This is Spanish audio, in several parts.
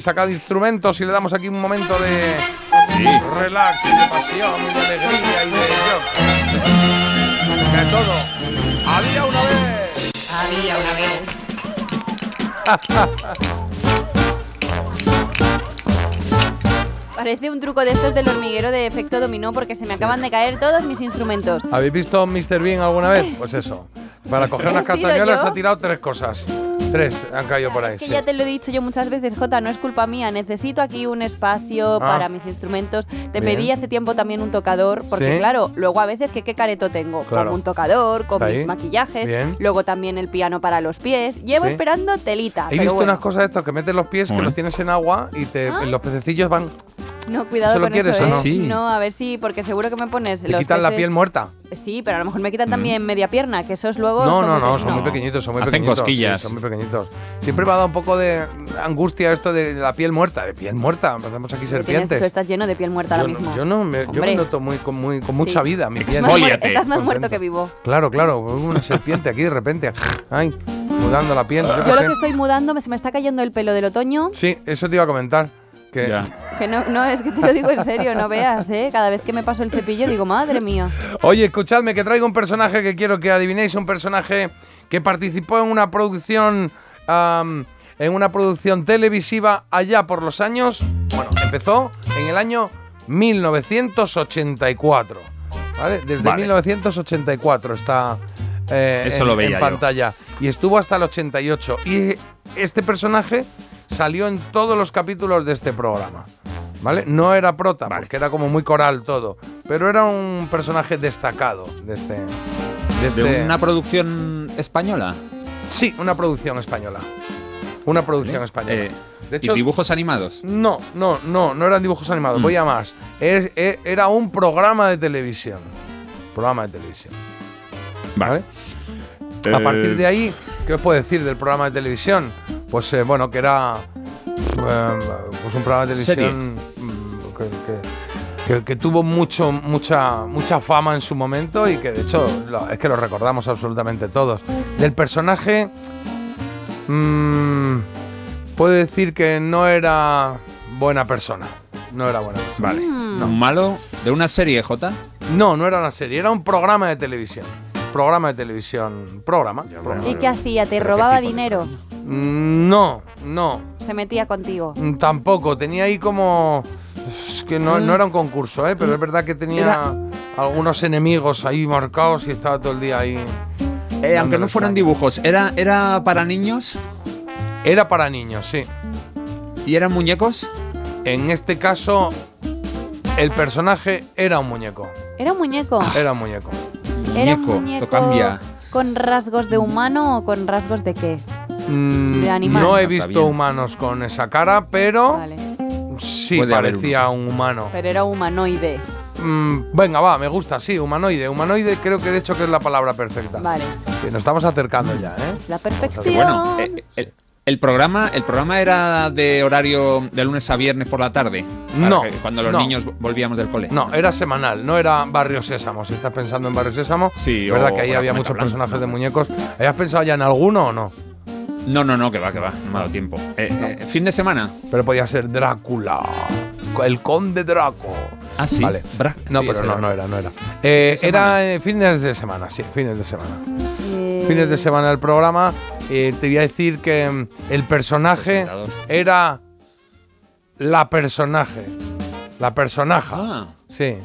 sacado instrumentos y le damos aquí un momento de relax y de pasión y de alegría y de de todo. Había una vez. Había una vez. Parece un truco de estos del hormiguero de efecto dominó porque se me acaban de caer todos mis instrumentos. ¿Habéis visto Mr. Bean alguna vez? Pues eso. Para coger unas castañuelas ha tirado tres cosas. Tres han caído por ahí. Es que ya te lo he dicho yo muchas veces, Jota, no es culpa mía. Necesito aquí un espacio ah. para mis instrumentos. Te pedí hace tiempo también un tocador, porque claro, luego a veces que qué careto tengo. Con un tocador, con mis maquillajes, luego también el piano para los pies. Llevo esperando telita. He visto unas cosas de estas que metes los pies, que los tienes en agua y te, ah. los pececillos van no, cuidado con eso, ¿eh? no? a ver si, porque seguro que me pones. Te quitan la piel muerta. Sí, pero a lo mejor me quitan mm. también media pierna, que esos luego. No, no, no, son muy pequeñitos, son muy Hacen pequeñitos. cosquillas. son muy pequeñitos. Siempre me ha dado un poco de angustia esto de la piel muerta. De piel muerta, empezamos aquí serpientes. tú estás lleno de piel muerta ahora mismo. Yo no, me, yo me noto muy, con, muy, con mucha vida. Mi piel. Estás más muerto que vivo. Claro, claro, una serpiente aquí de repente. Ay, mudando la piel. Yo, yo lo que estoy mudando, se me está cayendo el pelo del otoño. Sí, eso te iba a comentar. Que, no, no, es que te lo digo en serio, no veas, ¿eh? Cada vez que me paso el cepillo digo, madre mía. Oye, escuchadme, que traigo un personaje que quiero que adivinéis, un personaje que participó en una producción, en una producción televisiva allá por los años, bueno, empezó en el año 1984, ¿vale? Desde 1984 está eh, Eso en, lo veía en pantalla y estuvo hasta el 88 y este personaje salió en todos los capítulos de este programa. ¿Vale? No era prota, porque era como muy coral todo, pero era un personaje destacado de este. ¿De, este una producción española? Sí, una producción española. Una producción española. Eh, de hecho, ¿Y dibujos animados? No, no, no, no eran dibujos animados. Mm. Voy a más. E, era un programa de televisión. Programa de televisión. Vale. A partir de ahí, ¿qué os puedo decir del programa de televisión? Pues eh, bueno, que era eh, pues un programa de televisión mm, que, tuvo mucho, mucha, mucha fama en su momento y que de hecho es que lo recordamos absolutamente todos. Del personaje, mmm, puedo decir que no era buena persona. No era buena persona. Vale. ¿Un malo de una serie, J? No, no era una serie, era un programa de televisión. Programa de televisión. Programa. ¿Y qué hacía? ¿Te robaba dinero? Mm, no, no. ¿Se metía contigo? Mm, tampoco, tenía ahí como... Es que no, era un concurso, ¿eh? pero es verdad que tenía algunos enemigos ahí marcados y estaba todo el día ahí. Eh, aunque no fueran dibujos, ¿era, ¿era para niños? Era para niños, sí. ¿Y eran muñecos? En este caso, el personaje era un muñeco. ¿Era un muñeco? Era un muñeco. ¿Era un muñeco esto cambia. ¿Con rasgos de humano o con rasgos de qué? Mm, no he visto humanos con esa cara, pero sí parecía un humano. Pero era humanoide. Mm, venga, va, me gusta, sí, humanoide. Humanoide creo que de hecho que es la palabra perfecta. Vale. nos estamos acercando ya, ¿eh? La perfección. Bueno, eh, el, programa, el programa era de horario de lunes a viernes por la tarde. No. cuando los niños volvíamos del cole. No, era semanal, no era Barrio Sésamo. Si estás pensando en Barrio Sésamo, sí, es verdad que ahí había muchos personajes de muñecos. ¿Hayas pensado ya en alguno o no? No, no, no, que va, que va, no me ha dado tiempo. Eh, eh, ¿Fin de semana? Pero podía ser Drácula, el conde Draco. Ah, sí. Vale. no, pero no, no era, no era. Eh, era fines de semana, sí, fines de semana. Fines de semana el programa. te voy a decir que mm, el personaje era la personaje. La personaja. Ah. Sí.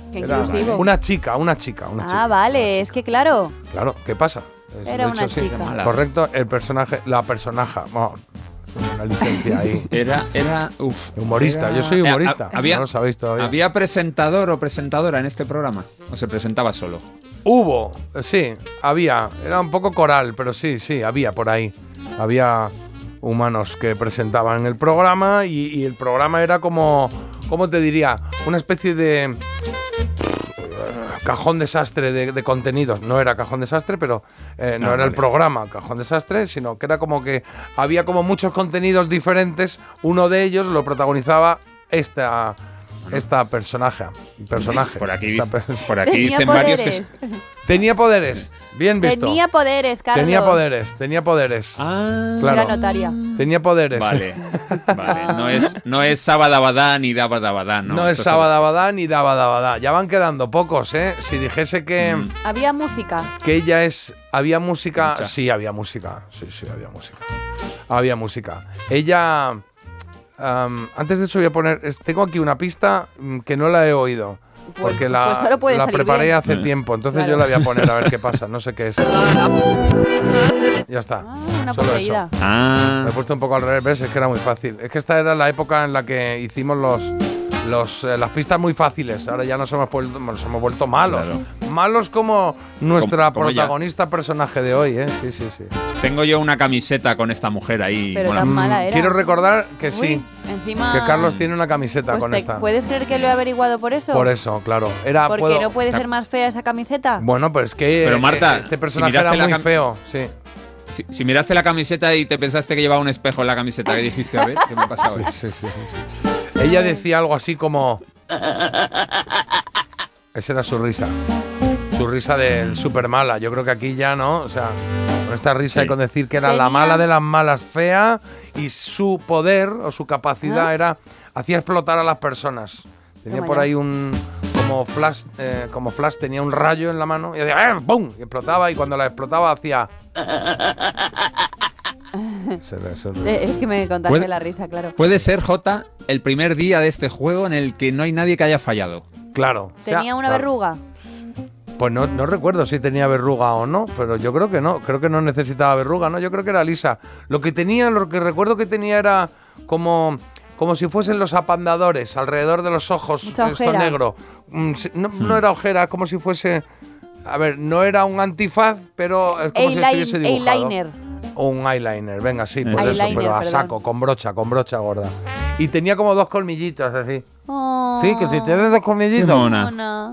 una chica, una chica, una ah, chica. Ah, vale, es que claro. Claro, ¿qué pasa? Era una chica. Correcto, el personaje, la personaja. una licencia ahí. Era, era, humorista. Yo soy humorista. había, no lo sabéis todavía. ¿Había presentador o presentadora en este programa? ¿O se presentaba solo? Hubo, sí, había. Era un poco coral, pero sí, sí, había por ahí. Había humanos que presentaban el programa y, y el programa era como, ¿cómo te diría? Una especie de cajón desastre de, contenidos. No era cajón desastre, pero eh, no, era el programa cajón desastre, sino que era como que había como muchos contenidos diferentes. Uno de ellos lo protagonizaba esta, esta personaje. personaje. Por aquí, por aquí dicen varios que. Tenía poderes, bien visto. Tenía poderes, Carlos. Tenía poderes, tenía poderes. Ah, claro. notaria. Tenía poderes. Vale, vale. No es, no es Sabadabadá ni Dabadabadá, ¿no? No es Sabadabadá ni Dabadabadá. Ya van quedando pocos, ¿eh? Si dijese que. Mm. Había música. Que ella es. Había música. Sí, había música. Sí, sí, había música. Había música. Ella. Antes de eso voy a poner. Tengo aquí una pista mm, que no la he oído. Pues, porque la, pues la preparé hace tiempo, entonces yo la voy a poner a ver qué pasa, no sé qué es. ya está. Ah, una Solo eso. Ah. Me he puesto un poco al revés, es que era muy fácil. Es que esta era la época en la que hicimos los los, eh, las pistas muy fáciles. Ahora ya nos hemos vuelto, nos hemos vuelto malos. Malos como nuestra protagonista personaje de hoy, ¿eh? Sí, sí, sí. Tengo yo una camiseta con esta mujer ahí. Pero tan mala era. Quiero recordar que sí. Encima... Que Carlos tiene una camiseta pues con esta. ¿Puedes creer que lo he averiguado por eso? Por eso, claro. Era, ¿Por qué no puede ser más fea esa camiseta? Bueno, pues es que Pero Marta, eh, este personaje era muy feo, sí. Si, miraste la camiseta y te pensaste que llevaba un espejo en la camiseta, que dijiste, a ver, ¿qué me ha pasado? sí, sí, sí. Ella decía algo así como esa era su risa. Su risa de súper mala. Yo creo que aquí ya no. O sea, con esta risa y con decir que era la mala de las malas fea y su poder o su capacidad era. hacía explotar a las personas. Tenía por ahí un. Como flash, eh, como flash tenía un rayo en la mano y hacía ¡eh! ¡pum! Y explotaba y cuando la explotaba hacía. es que me contaste la risa, claro. Puede ser, J, el primer día de este juego en el que no hay nadie que haya fallado. Claro. ¿Tenía una verruga? Pues no, no, recuerdo si tenía verruga o no, pero yo creo que no. Creo que no necesitaba verruga, ¿no? Yo creo que era lisa. Lo que tenía, lo que recuerdo que tenía era como como si fuesen los apandadores alrededor de los ojos, esto negro. Mm, no, no, era ojera, como si fuese. A ver, no era un antifaz, pero es como si estuviese dibujado. Eyeliner. O un eyeliner, venga, sí, pues eso, pero a saco, con brocha, con brocha gorda. Y tenía como dos colmillitos, así. Oh. Sí, que si tienes dos colmillitos.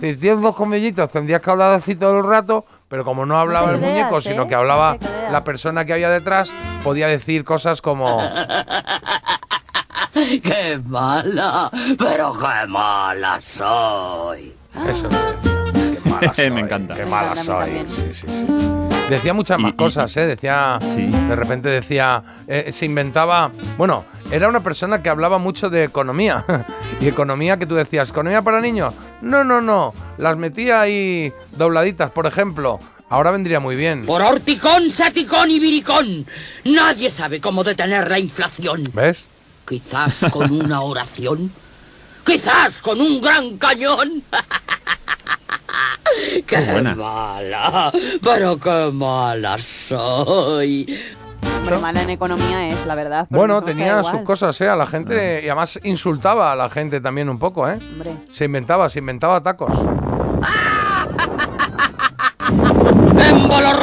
Si tienes dos colmillitos, tendrías que hablar así todo el rato, pero como no hablaba el muñeco, sino ¿eh? que hablaba la persona que había detrás, podía decir cosas como. ¡Qué mala! ¡Pero qué mala soy! Eso Qué mala soy. Me encanta. Qué mala soy. Sí, sí, sí. Decía muchas más cosas, ¿eh? Decía. Sí. De repente decía. Eh, se inventaba. Bueno, era una persona que hablaba mucho de economía. y economía que tú decías, ¿economía para niños? No, no, no. Las metía ahí dobladitas, por ejemplo. Ahora vendría muy bien. Por horticón, saticón y viricón. Nadie sabe cómo detener la inflación. ¿Ves? Quizás con una oración. Quizás con un gran cañón. ¡Qué mala! ¡Pero qué mala soy! Pero mala en economía es, la verdad. Bueno, tenía sus cosas, ¿eh? A la gente. Y además insultaba a la gente también un poco, ¿eh? Hombre. Se inventaba, se inventaba tacos.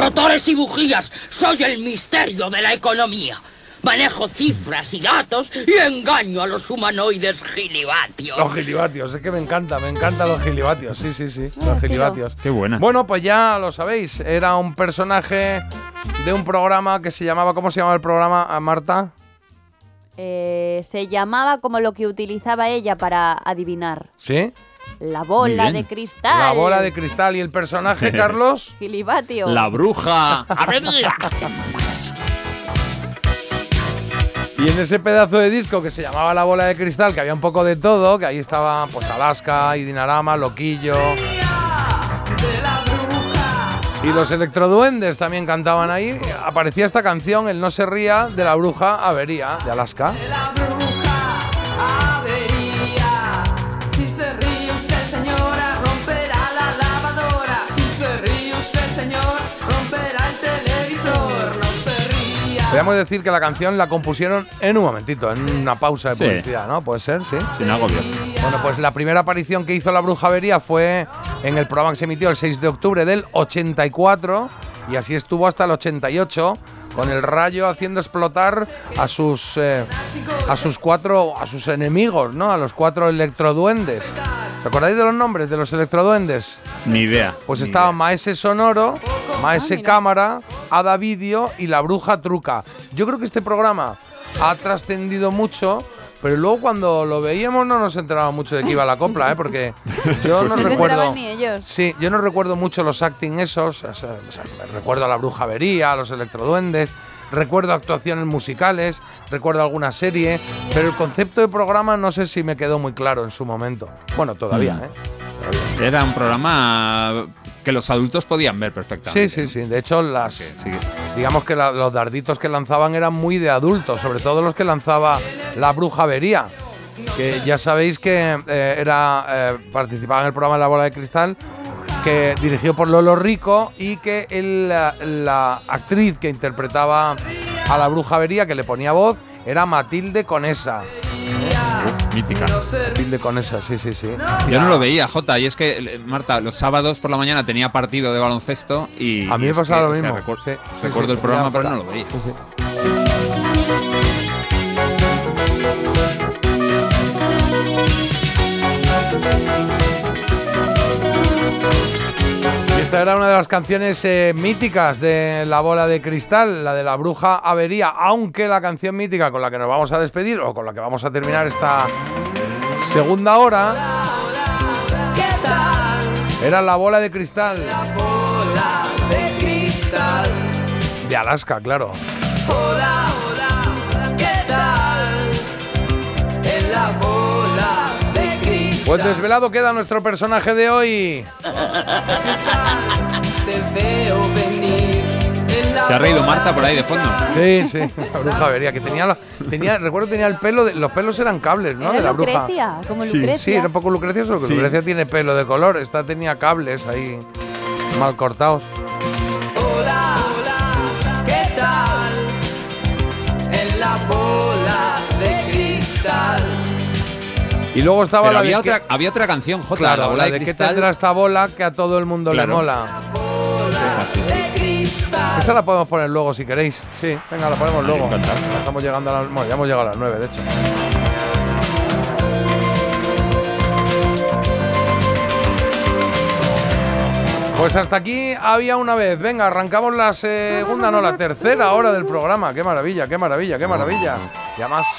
rotores y bujías! ¡Soy el misterio de la economía! Manejo cifras y datos y engaño a los humanoides gilibatios. Los gilibatios, es que me encanta, me encantan los gilibatios, sí, sí, sí, los gilibatios. Qué buena. Bueno, pues ya lo sabéis, era un personaje de un programa que se llamaba, ¿cómo se llamaba el programa, ah, Marta? Eh, se llamaba como lo que utilizaba ella para adivinar. ¿Sí? La bola de cristal. La bola de cristal. ¿Y el personaje, Carlos? Gilibatio. La bruja. Y en ese pedazo de disco que se llamaba La Bola de Cristal, que había un poco de todo, que ahí estaba pues Alaska y Dinarama, Loquillo. Y los electroduendes también cantaban ahí. Aparecía esta canción, El no se ría, de la bruja Avería, de Alaska. Podríamos decir que la canción la compusieron en un momentito, en una pausa de publicidad, ¿no? Puede ser, sí. Sin agobios. Bueno, pues la primera aparición que hizo la Brujavería fue en el programa que se emitió el 6 de octubre del 84 y así estuvo hasta el 88 con el rayo haciendo explotar a sus eh, a sus cuatro a sus enemigos, ¿no? A los cuatro electroduendes. ¿Te acordáis de los nombres de los electroduendes? Ni idea. Pues estaba Maese Sonoro, Maese ah, Cámara, Ada Video y la Bruja Truca. Yo creo que este programa ha trascendido mucho pero luego cuando lo veíamos no nos enterábamos mucho de que iba la copla, ¿eh? porque yo no pues recuerdo. Ni ellos. Sí, yo no recuerdo mucho los acting esos. recuerdo a la brujavería, a los electroduendes. Recuerdo actuaciones musicales, recuerdo alguna serie, pero el concepto de programa no sé si me quedó muy claro en su momento. Bueno, todavía, mm. ¿eh? Era un programa que los adultos podían ver perfectamente. Sí, sí, sí. De hecho, las, digamos que los darditos que lanzaban eran muy de adultos, sobre todo los que lanzaba la brujavería, que ya sabéis que eh, era eh, participaba en el programa La Bola de Cristal, que dirigió por Lolo Rico y que la, actriz que interpretaba a la brujavería, que le ponía voz, era Matilde Conesa mítica. Matilde Conesa, sí, sí, sí. Yo no lo veía, Jota, y es que, Marta, los sábados por la mañana tenía partido de baloncesto y. A mí me pasaba lo mismo. recuerdo el programa, pero no lo veía. Esta era una de las canciones eh, míticas de La Bola de Cristal, la de la Bruja Avería, aunque la canción mítica con la que nos vamos a despedir o con la que vamos a terminar esta segunda hora era La Bola de Cristal. La bola de cristal. De Alaska, claro. Hola, hola, pues desvelado queda nuestro personaje de hoy. Se ha reído Marta por ahí de fondo. Sí, sí, la bruja vería que tenía, tenía recuerdo tenía el pelo, de, los pelos eran cables, ¿no? de la bruja. como Lucrecia. Sí, era un poco Lucrecia, solo que Lucrecia tiene pelo de color, esta tenía cables ahí mal cortados. Y luego estaba la había otra, había otra canción, J, claro, la bola de, que tendrá esta bola que a todo el mundo le mola. Esa la podemos poner luego si queréis. Sí, venga, la ponemos luego. Estamos llegando a las, bueno, ya hemos llegado a las 9, de hecho. Pues hasta aquí había una vez. Venga, arrancamos la segunda, no, la tercera hora del programa. Qué maravilla, qué maravilla, qué maravilla. Y además